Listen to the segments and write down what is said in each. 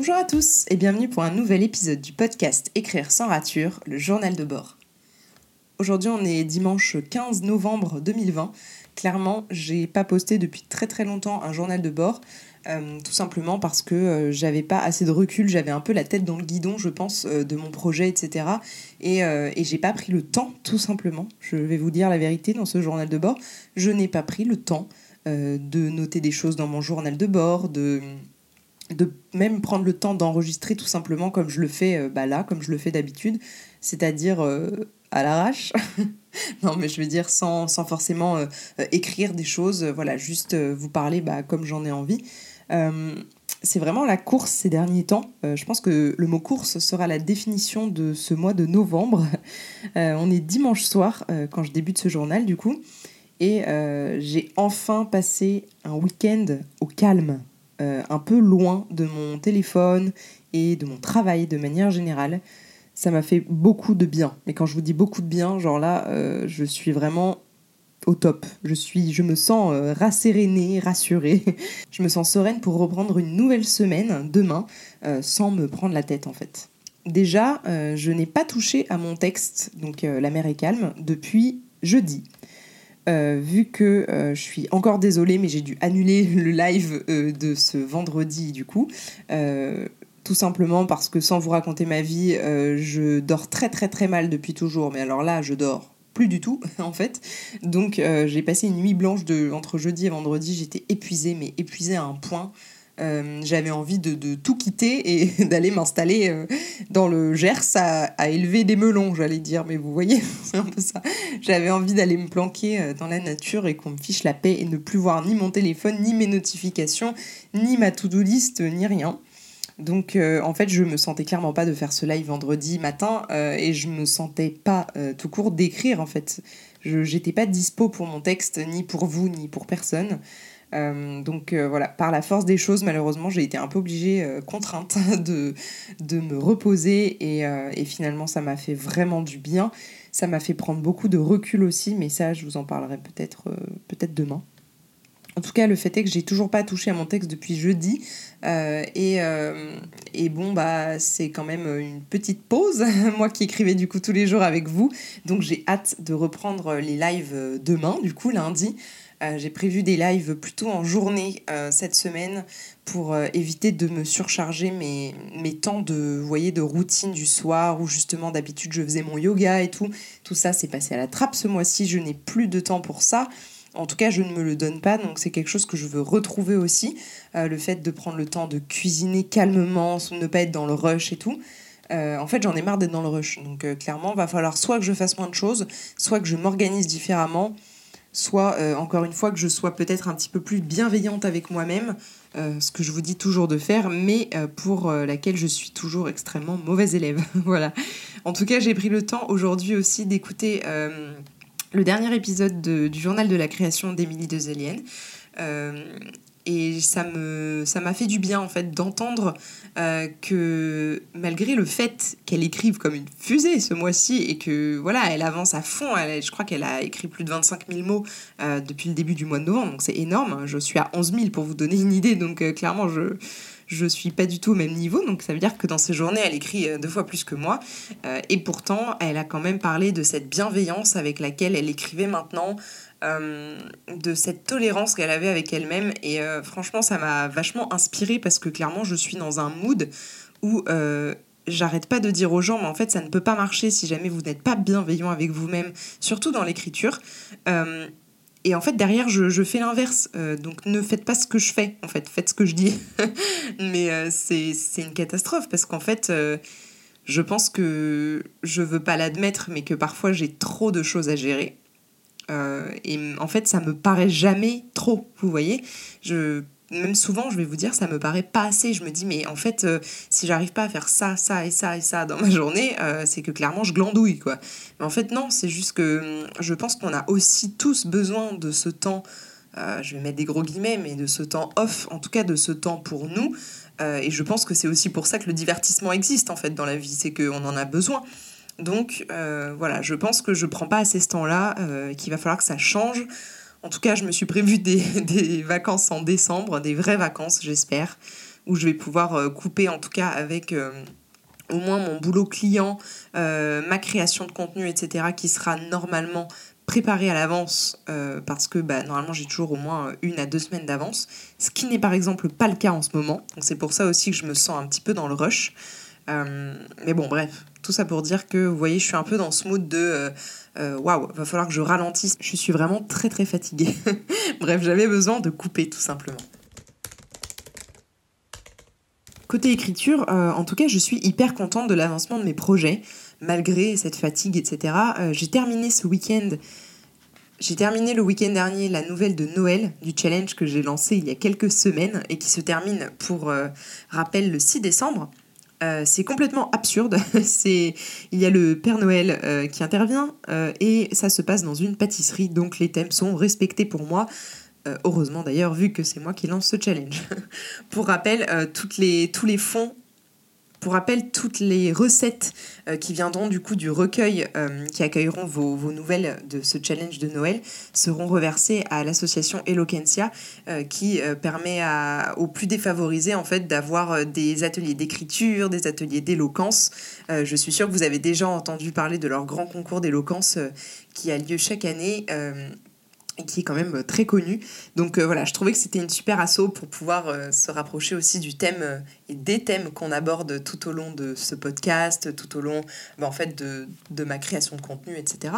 Bonjour à tous et bienvenue pour un nouvel épisode du podcast Écrire sans rature, le journal de bord. Aujourd'hui on est dimanche 15 novembre 2020. Clairement, j'ai pas posté depuis très très longtemps un journal de bord. Euh, tout simplement parce que euh, j'avais pas assez de recul, j'avais un peu la tête dans le guidon, je pense, euh, de mon projet, etc. Et, et j'ai pas pris le temps, tout simplement. Je vais vous dire la vérité dans ce journal de bord. Je n'ai pas pris le temps de noter des choses dans mon journal de bord, de, de même prendre le temps d'enregistrer tout simplement comme je le fais bah là, comme je le fais d'habitude, c'est-à-dire à l'arrache. non, mais je veux dire sans, sans forcément écrire des choses, voilà, juste vous parler bah, comme j'en ai envie. Euh, c'est vraiment la course ces derniers temps. Euh, je pense que le mot course sera la définition de ce mois de novembre. Euh, on est dimanche soir quand je débute ce journal du coup. Et j'ai enfin passé un week-end au calme, un peu loin de mon téléphone et de mon travail de manière générale. Ça m'a fait beaucoup de bien. Et quand je vous dis beaucoup de bien, genre là, je suis vraiment au top. Je suis, je me sens euh, rassérénée, rassurée. je me sens sereine pour reprendre une nouvelle semaine demain, euh, sans me prendre la tête en fait. Déjà, euh, je n'ai pas touché à mon texte, donc La mer est calme, depuis jeudi. Vu que je suis encore désolée, mais j'ai dû annuler le live de ce vendredi du coup. tout simplement parce que sans vous raconter ma vie, je dors très très très mal depuis toujours. Mais alors là, je dors plus du tout en fait. Donc euh, j'ai passé une nuit blanche de, entre jeudi et vendredi, j'étais épuisée, mais épuisée à un point. Euh, j'avais envie de, tout quitter et d'aller m'installer euh, dans le Gers à, élever des melons, j'allais dire. Mais vous voyez, c'est un peu ça. J'avais envie d'aller me planquer dans la nature et qu'on me fiche la paix et ne plus voir ni mon téléphone, ni mes notifications, ni ma to-do list, ni rien. Donc euh, en fait, je me sentais clairement pas de faire ce live vendredi matin euh, et je me sentais pas euh, tout court d'écrire en fait. Je j'étais pas dispo pour mon texte ni pour vous ni pour personne. Donc voilà, par la force des choses, malheureusement, j'ai été un peu obligée, contrainte de, de me reposer et, finalement ça m'a fait vraiment du bien. Ça m'a fait prendre beaucoup de recul aussi, mais ça je vous en parlerai peut-être peut-être demain. En tout cas, le fait est que j'ai toujours pas touché à mon texte depuis jeudi. Euh, et, euh, et, bon, bah, c'est quand même une petite pause, moi qui écrivais du coup tous les jours avec vous. Donc j'ai hâte de reprendre les lives demain, du coup lundi. Euh, j'ai prévu des lives plutôt en journée cette semaine pour éviter de me surcharger mes, mes temps de, voyez, de routine du soir où justement d'habitude je faisais mon yoga et tout. Tout ça s'est passé à la trappe ce mois-ci, je n'ai plus de temps pour ça. En tout cas, je ne me le donne pas, donc c'est quelque chose que je veux retrouver aussi. Euh, le fait de prendre le temps de cuisiner calmement, ne pas être dans le rush et tout. Euh, en fait, j'en ai marre d'être dans le rush. Donc euh, clairement, va falloir soit que je fasse moins de choses, soit que je m'organise différemment, soit encore une fois que je sois peut-être un petit peu plus bienveillante avec moi-même, ce que je vous dis toujours de faire, mais pour laquelle je suis toujours extrêmement mauvaise élève. voilà. En tout cas, j'ai pris le temps aujourd'hui aussi d'écouter le dernier épisode du journal de la création d'Émilie de Euh, et ça m'a fait du bien en fait d'entendre euh, que malgré le fait qu'elle écrive comme une fusée ce mois-ci et que voilà elle avance à fond je crois qu'elle a écrit plus de 25 000 mots euh, depuis le début du mois de novembre donc c'est énorme je suis à 11 000 pour vous donner une idée donc euh, clairement je je suis pas du tout au même niveau, donc ça veut dire que dans ces journées, elle écrit euh, deux fois plus que moi. Euh, et pourtant, elle a quand même parlé de cette bienveillance avec laquelle elle écrivait maintenant, euh, de cette tolérance qu'elle avait avec elle-même. Et franchement, ça m'a vachement inspirée parce que clairement, je suis dans un mood où j'arrête pas de dire aux gens, mais en fait, ça ne peut pas marcher si jamais vous n'êtes pas bienveillant avec vous-même, surtout dans l'écriture. Et en fait, derrière, je, fais l'inverse. Euh, donc, ne faites pas ce que je fais, en fait. Faites ce que je dis. Mais euh, c'est une catastrophe parce qu'en fait, euh, je pense que je veux pas l'admettre, mais que parfois j'ai trop de choses à gérer. et en fait, ça me paraît jamais trop, vous voyez. Je même souvent, je vais vous dire, ça me paraît pas assez. Je me dis, mais en fait, euh, si j'arrive pas à faire ça, ça et ça et ça dans ma journée, euh, c'est que clairement, je glandouille, quoi. Mais en fait, non, c'est juste que hum, je pense qu'on a aussi tous besoin de ce temps, euh, je vais mettre des gros guillemets, mais de ce temps off, en tout cas de ce temps pour nous. et je pense que c'est aussi pour ça que le divertissement existe, en fait, dans la vie, c'est qu'on en a besoin. Donc, voilà, je pense que je prends pas assez ce temps-là, qu'il va falloir que ça change. En tout cas, je me suis prévu des, vacances en décembre, des vraies vacances, j'espère. où je vais pouvoir couper en tout cas avec au moins mon boulot client, ma création de contenu, etc., qui sera normalement préparé à l'avance parce que bah, normalement j'ai toujours au moins une à deux semaines d'avance, ce qui n'est par exemple pas le cas en ce moment. Donc c'est pour ça aussi que je me sens un petit peu dans le rush. Mais bon, bref, tout ça pour dire que vous voyez, je suis un peu dans ce mood de euh, waouh, wow, va falloir que je ralentisse. Je suis vraiment très très fatiguée. Bref, j'avais besoin de couper tout simplement. Côté écriture, euh, en tout cas, je suis hyper contente de l'avancement de mes projets, malgré cette fatigue, etc. Euh, j'ai terminé ce week-end, j'ai terminé le week-end dernier la nouvelle de Noël du challenge que j'ai lancé il y a quelques semaines et qui se termine, pour rappel, le 6 décembre. Euh, c'est complètement absurde. c'est il y a le Père Noël euh, qui intervient euh, et ça se passe dans une pâtisserie, donc les thèmes sont respectés pour moi. heureusement d'ailleurs, vu que c'est moi qui lance ce challenge. pour rappel, tous les fonds pour rappel, toutes les recettes euh, qui viendront du coup du recueil euh, qui accueilleront vos, nouvelles de ce challenge de Noël seront reversées à l'association Eloquencia euh, qui permet aux plus défavorisés en fait d'avoir des ateliers d'écriture, des ateliers d'éloquence. je suis sûre que vous avez déjà entendu parler de leur grand concours d'éloquence qui a lieu chaque année qui est quand même euh, très connu. Donc euh, voilà, je trouvais que c'était une super asso pour pouvoir euh, se rapprocher aussi du thème et des thèmes qu'on aborde tout au long de ce podcast, tout au long bah, en fait de, de, ma création de contenu, etc.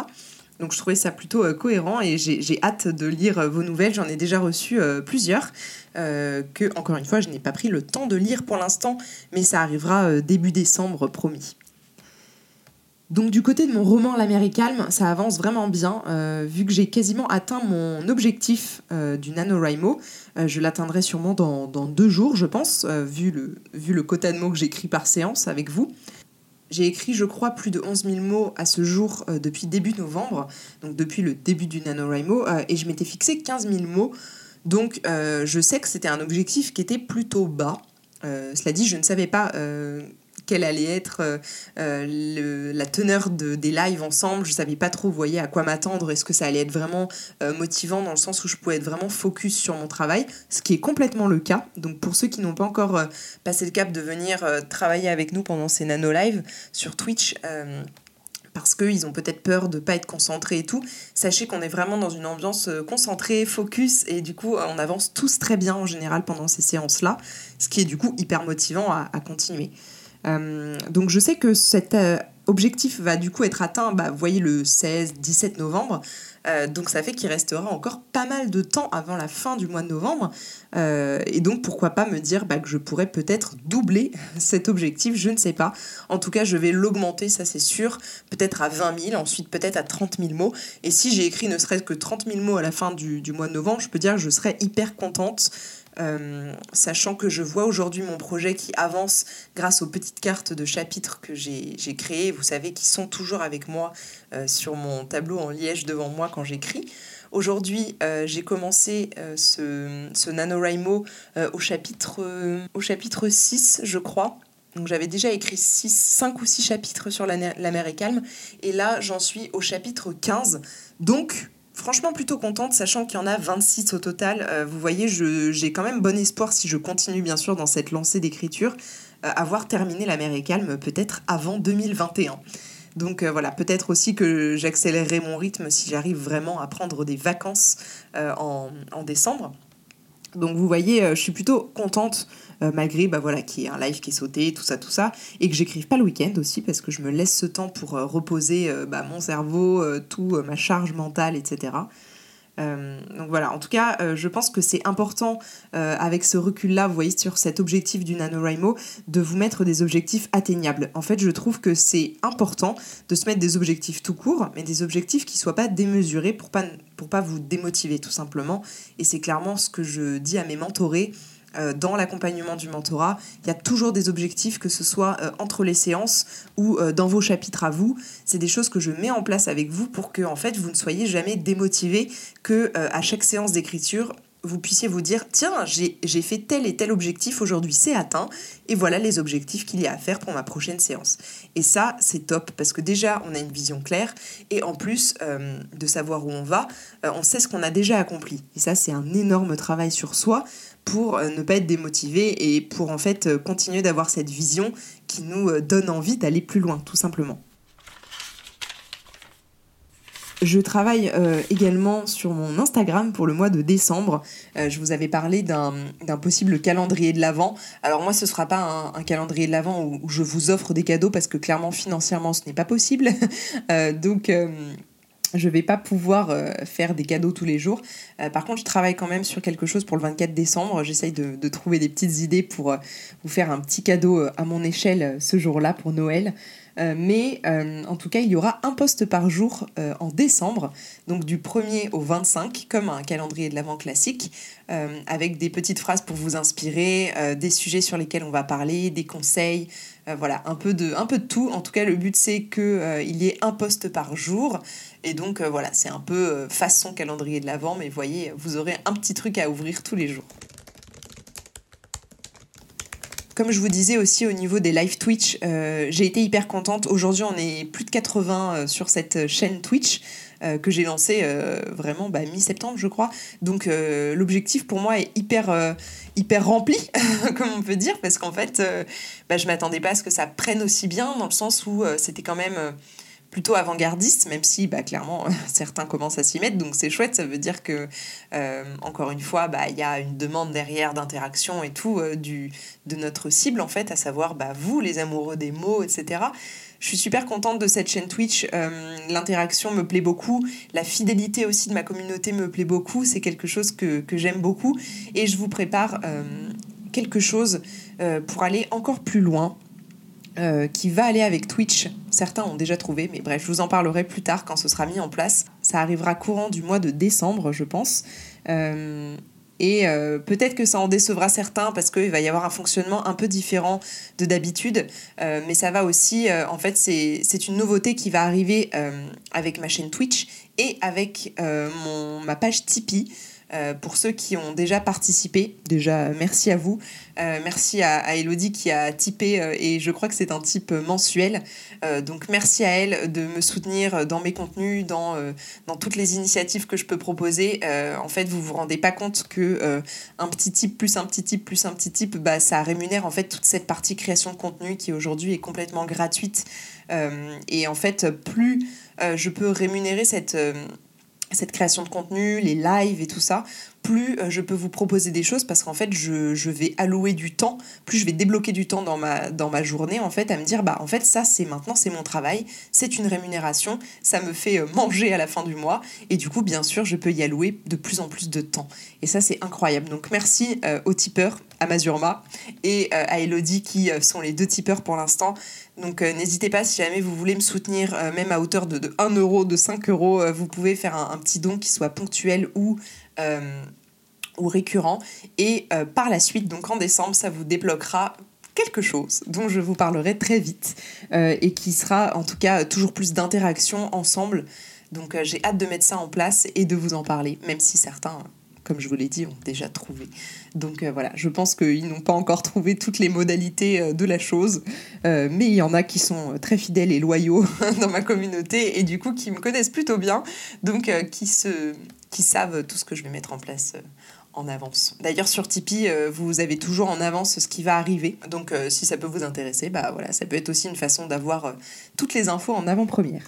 Donc je trouvais ça plutôt cohérent et j'ai hâte de lire vos nouvelles. J'en ai déjà reçu plusieurs que, encore une fois, je n'ai pas pris le temps de lire pour l'instant, mais ça arrivera début décembre, promis. Donc du côté de mon roman L'Américaine, ça avance vraiment bien, euh, vu que j'ai quasiment atteint mon objectif euh, du NaNoWriMo. Euh, je l'atteindrai sûrement dans, deux jours, je pense, vu, le, vu le quota de mots que j'écris par séance avec vous. J'ai écrit, je crois, plus de 11 000 mots à ce jour depuis début novembre, donc depuis le début du NaNoWriMo, et je m'étais fixé 15 000 mots. Donc je sais que c'était un objectif qui était plutôt bas. cela dit, je ne savais pas quelle allait être euh, euh, la teneur de, des lives ensemble. Je savais pas trop, vous voyez, à quoi m'attendre. Est-ce que ça allait être vraiment euh, motivant dans le sens où je pouvais être vraiment focus sur mon travail, ce qui est complètement le cas. Donc pour ceux qui n'ont pas encore passé le cap de venir travailler avec nous pendant ces nano lives sur Twitch, parce qu'ils ont peut-être peur de ne pas être concentrés et tout. Sachez qu'on est vraiment dans une ambiance concentrée, focus, et du coup, on avance tous très bien en général pendant ces séances-là, ce qui est du coup hyper motivant à continuer. Euh, donc je sais que cet euh, objectif va du coup être atteint, bah, vous voyez, le 16-17 novembre. Euh, donc ça fait qu'il restera encore pas mal de temps avant la fin du mois de novembre. et donc pourquoi pas me dire bah, que je pourrais peut-être doubler cet objectif, je ne sais pas. En tout cas, je vais l'augmenter, ça c'est sûr, peut-être à 20 000, ensuite peut-être à 30 000 mots. Et si j'ai écrit ne serait-ce que 30 000 mots à la fin du, du mois de novembre, je peux dire que je serais hyper contente. Euh, sachant que je vois aujourd'hui mon projet qui avance grâce aux petites cartes de chapitres que j'ai créées, vous savez, qui sont toujours avec moi euh, sur mon tableau en liège devant moi quand j'écris. Aujourd'hui, euh, j'ai commencé ce, ce NaNoWriMo au, chapitre, au chapitre 6, je crois. Donc j'avais déjà écrit 6, 5 ou 6 chapitres sur la, la mer est calme. Et là, j'en suis au chapitre 15. Donc, franchement plutôt contente, sachant qu'il y en a 26 au total. Euh, vous voyez, j'ai quand même bon espoir, si je continue bien sûr dans cette lancée d'écriture, euh, avoir terminé La mer est calme peut-être avant 2021. Donc euh, voilà, peut-être aussi que j'accélérerai mon rythme si j'arrive vraiment à prendre des vacances en, décembre. Donc vous voyez, je suis plutôt contente euh, malgré bah, voilà, qu'il y ait un live qui est sauté, tout ça, tout ça, et que j'écrive pas le week-end aussi, parce que je me laisse ce temps pour euh, reposer euh, bah, mon cerveau, tout, ma charge mentale, etc. donc voilà, en tout cas, je pense que c'est important avec ce recul-là, vous voyez, sur cet objectif du NaNoWriMo, de vous mettre des objectifs atteignables. En fait, je trouve que c'est important de se mettre des objectifs tout court, mais des objectifs qui soient pas démesurés pour pas, pour pas vous démotiver, tout simplement. Et c'est clairement ce que je dis à mes mentorés euh, dans l'accompagnement du mentorat, il y a toujours des objectifs, que ce soit euh, entre les séances ou euh, dans vos chapitres à vous. C'est des choses que je mets en place avec vous pour que en fait vous ne soyez jamais démotivé, que à chaque séance d'écriture vous puissiez vous dire tiens, j'ai fait tel et tel objectif aujourd'hui, c'est atteint, et voilà les objectifs qu'il y a à faire pour ma prochaine séance. Et ça, c'est top parce que déjà, on a une vision claire, et en plus euh, de savoir où on va, euh, on sait ce qu'on a déjà accompli. Et ça, c'est un énorme travail sur soi pour euh, ne pas être démotivé et pour en fait continuer d'avoir cette vision qui nous donne envie d'aller plus loin, tout simplement. Je travaille euh, également sur mon Instagram pour le mois de décembre. Euh, je vous avais parlé d'un possible calendrier de l'Avent. Alors moi, ce ne sera pas un, calendrier de l'Avent où, je vous offre des cadeaux parce que clairement, financièrement, ce n'est pas possible. Euh, donc je vais pas pouvoir faire des cadeaux tous les jours. par contre, je travaille quand même sur quelque chose pour le 24 décembre. J'essaye de, trouver des petites idées pour vous faire un petit cadeau à mon échelle ce jour-là pour Noël. Euh, mais euh, en tout cas, il y aura un poste par jour euh, en décembre, donc du 1er au 25, comme un calendrier de l'avant classique, avec des petites phrases pour vous inspirer, des sujets sur lesquels on va parler, des conseils, voilà, un peu, de, un peu de tout. En tout cas, le but c'est qu'il y ait un poste par jour. Et donc voilà, c'est un peu façon calendrier de l'avant, mais voyez, vous aurez un petit truc à ouvrir tous les jours. Comme je vous disais aussi au niveau des live Twitch, euh, j'ai été hyper contente. Aujourd'hui, on est plus de 80 euh, sur cette chaîne Twitch euh, que j'ai lancée vraiment bah, mi-septembre, je crois. Donc l'objectif pour moi est hyper, hyper rempli, comme on peut dire, parce qu'en fait, bah, je m'attendais pas à ce que ça prenne aussi bien, dans le sens où c'était quand même plutôt avant-gardiste, même si bah, clairement certains commencent à s'y mettre, donc c'est chouette, ça veut dire que, euh, encore une fois, bah, il y a une demande derrière d'interaction et tout euh, du, de notre cible, en fait, à savoir bah, vous, les amoureux des mots, etc. Je suis super contente de cette chaîne Twitch, euh, l'interaction me plaît beaucoup, la fidélité aussi de ma communauté me plaît beaucoup, c'est quelque chose que, que j'aime beaucoup, et je vous prépare quelque chose pour aller encore plus loin euh, qui va aller avec Twitch. Certains ont déjà trouvé, mais bref, je vous en parlerai plus tard quand ce sera mis en place. Ça arrivera courant du mois de décembre, je pense. Euh, et euh, peut-être que ça en décevra certains parce qu'il va y avoir un fonctionnement un peu différent de d'habitude. mais ça va aussi, en fait, c'est une nouveauté qui va arriver avec ma chaîne Twitch et avec mon, ma page Tipeee. Euh, pour ceux qui ont déjà participé, déjà merci à vous. Euh, merci à, Elodie qui a typé euh, et je crois que c'est un type mensuel. donc merci à elle de me soutenir dans mes contenus, dans, dans toutes les initiatives que je peux proposer. en fait, vous vous rendez pas compte que un petit type plus un petit type plus un petit type, bah, ça rémunère en fait toute cette partie création de contenu qui aujourd'hui est complètement gratuite. et en fait, plus je peux rémunérer cette cette création de contenu, les lives et tout ça, plus euh, je peux vous proposer des choses parce qu'en fait je, je, vais allouer du temps, plus je vais débloquer du temps dans ma, dans ma journée en fait à me dire bah en fait ça c'est maintenant c'est mon travail, c'est une rémunération, ça me fait euh, manger à la fin du mois et du coup bien sûr je peux y allouer de plus en plus de temps. Et ça c'est incroyable. Donc merci euh, aux tipeurs, à Mazurma et à Elodie qui sont les deux tipeurs pour l'instant. Donc n'hésitez pas si jamais vous voulez me soutenir même à hauteur de, de 1 euro, de 5 euros, vous pouvez faire un, petit don qui soit ponctuel ou ou récurrent. Et euh, par la suite, donc en décembre, ça vous débloquera quelque chose dont je vous parlerai très vite euh, et qui sera en tout cas toujours plus d'interaction ensemble. Donc j'ai hâte de mettre ça en place et de vous en parler, même si certains, comme je vous l'ai dit, ont déjà trouvé. Donc voilà, je pense qu'ils n'ont pas encore trouvé toutes les modalités de la chose, mais il y en a qui sont très fidèles et loyaux dans ma communauté et du coup qui me connaissent plutôt bien, donc qui se qui savent tout ce que je vais mettre en place euh, en avance. D'ailleurs sur Tipeee, euh, vous avez toujours en avance ce qui va arriver. Donc euh, si ça peut vous intéresser, bah voilà, ça peut être aussi une façon d'avoir toutes les infos en avant-première.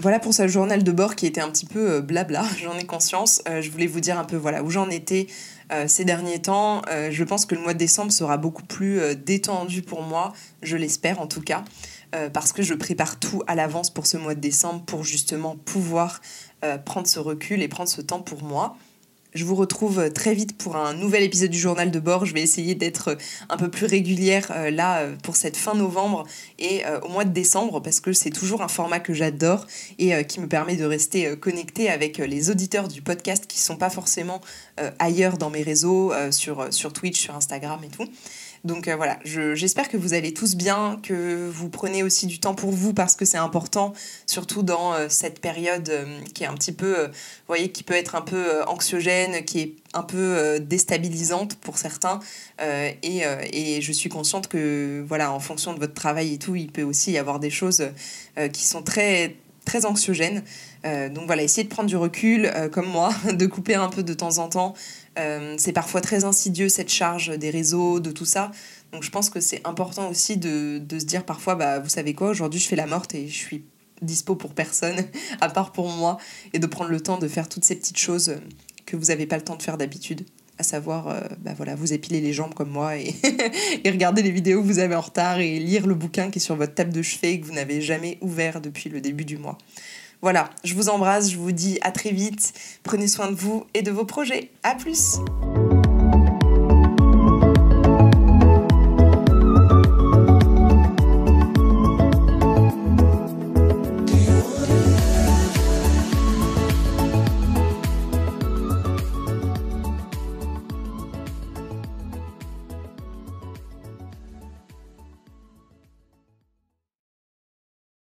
Voilà pour ce journal de bord qui était un petit peu blabla, j'en ai conscience. je voulais vous dire un peu voilà où j'en étais ces derniers temps. je pense que le mois de décembre sera beaucoup plus détendu pour moi, je l'espère en tout cas. Euh, parce que je prépare tout à l'avance pour ce mois de décembre pour justement pouvoir euh, prendre ce recul et prendre ce temps pour moi. Je vous retrouve très vite pour un nouvel épisode du journal de bord. Je vais essayer d'être un peu plus régulière euh, là pour cette fin novembre et au mois de décembre parce que c'est toujours un format que j'adore et qui me permet de rester connecté avec les auditeurs du podcast qui ne sont pas forcément ailleurs dans mes réseaux, sur, sur Twitch, sur Instagram et tout. Donc voilà, j'espère que vous allez tous bien, que vous prenez aussi du temps pour vous parce que c'est important, surtout dans cette période qui est un petit peu, vous voyez, qui peut être un peu anxiogène, qui est un peu déstabilisante pour certains. et, et je suis consciente que, voilà, en fonction de votre travail et tout, il peut aussi y avoir des choses qui sont très très anxiogène. Euh, donc voilà, essayez de prendre du recul, euh, comme moi, de couper un peu de temps en temps. Euh, c'est parfois très insidieux cette charge des réseaux, de tout ça. Donc je pense que c'est important aussi de, de, se dire parfois, bah, vous savez quoi, aujourd'hui je fais la morte et je suis dispo pour personne, à part pour moi, et de prendre le temps de faire toutes ces petites choses que vous n'avez pas le temps de faire d'habitude à savoir euh, bah voilà, vous épiler les jambes comme moi et, regarder les vidéos que vous avez en retard et lire le bouquin qui est sur votre table de chevet et que vous n'avez jamais ouvert depuis le début du mois. Voilà, je vous embrasse, je vous dis à très vite, prenez soin de vous et de vos projets. À plus